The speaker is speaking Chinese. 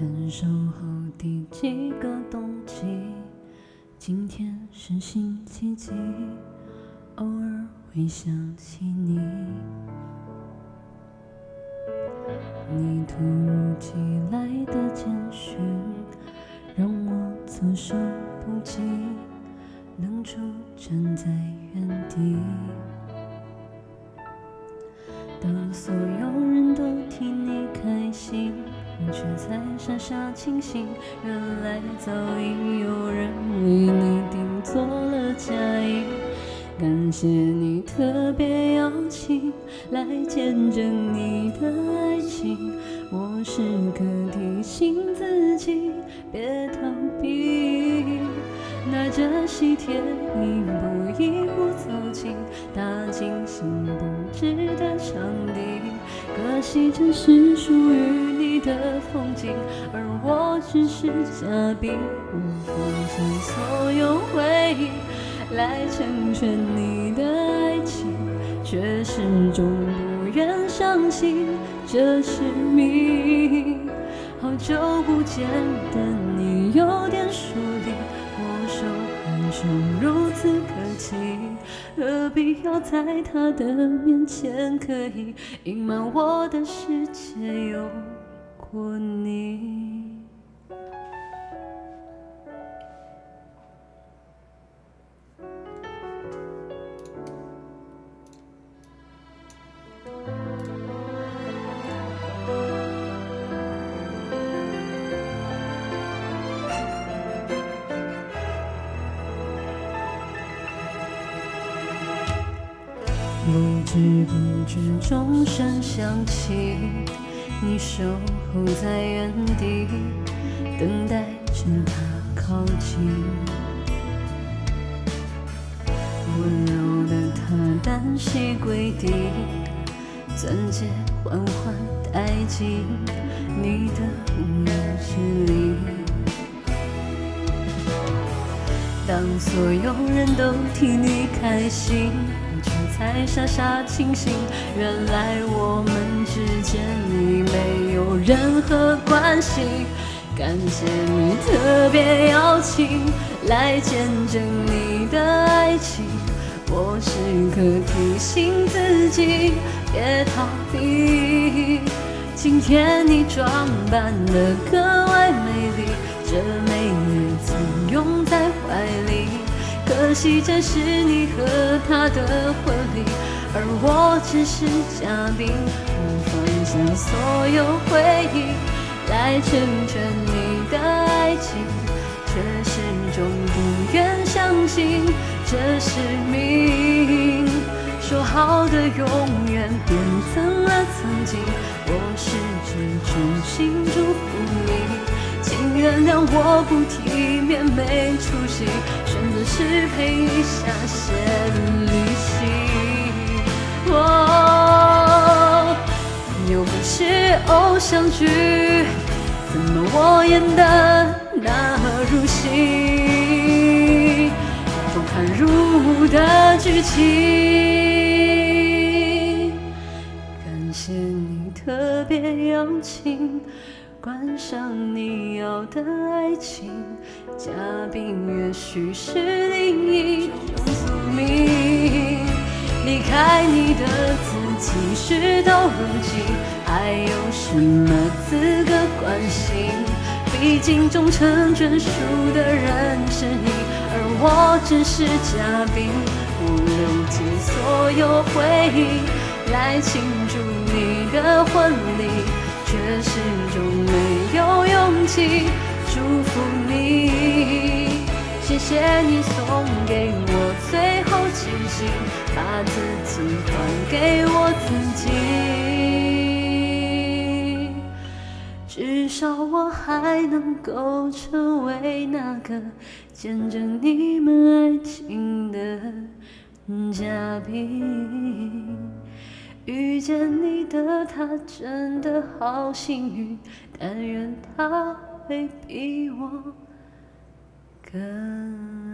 分手后第几个冬季？今天是星期几？偶尔会想起你。你突如其来的简讯，让我措手不及，愣住站在原地。当所有人都替你开心，却在傻傻清醒。原来早已有人为你订做了嫁衣。感谢你特别邀请来见证你的爱情，我时刻提醒自己别逃避。这喜帖一步一步走进踏进心不知的场地，可惜这是属于你的风景，而我只是嘉宾，我放下所有回忆来成全你的爱情，却始终不愿相信这是命。好久不见的你有点疏离。手如此客气，何必要在他的面前刻意隐瞒我的世界有过你？不知不觉，钟声响起，你守候在原地，等待着他靠近。温柔的他单膝跪地，钻戒缓缓戴进你的无名指里。当所有人都替你开心。却才傻傻清醒，原来我们之间已没有任何关系。感谢你特别邀请来见证你的爱情，我时刻提醒自己别逃避。今天你装扮得格外美丽，这美可惜这是你和他的婚礼，而我只是嘉宾。我放下所有回忆来成全你的爱情，却始终不愿相信这是命。说好的永远变成了曾经，我是只真心祝福你。原谅我不体面没出息，选择失陪一下线旅行。哦，又不是偶像剧，怎么我演的那么入戏？不堪入目的剧情，感谢你特别邀请。关上你要的爱情，嘉宾也许是另一种宿命。离开你的自己，事到如今，还有什么资格关心？毕竟终成眷属的人是你，而我只是嘉宾。我留起所有回忆，来庆祝你的婚礼。却始终没有勇气祝福你。谢谢你送给我最后清醒，把自己还给我自己。至少我还能够成为那个见证你们爱情的嘉宾。遇见你的他真的好幸运，但愿他会比我更。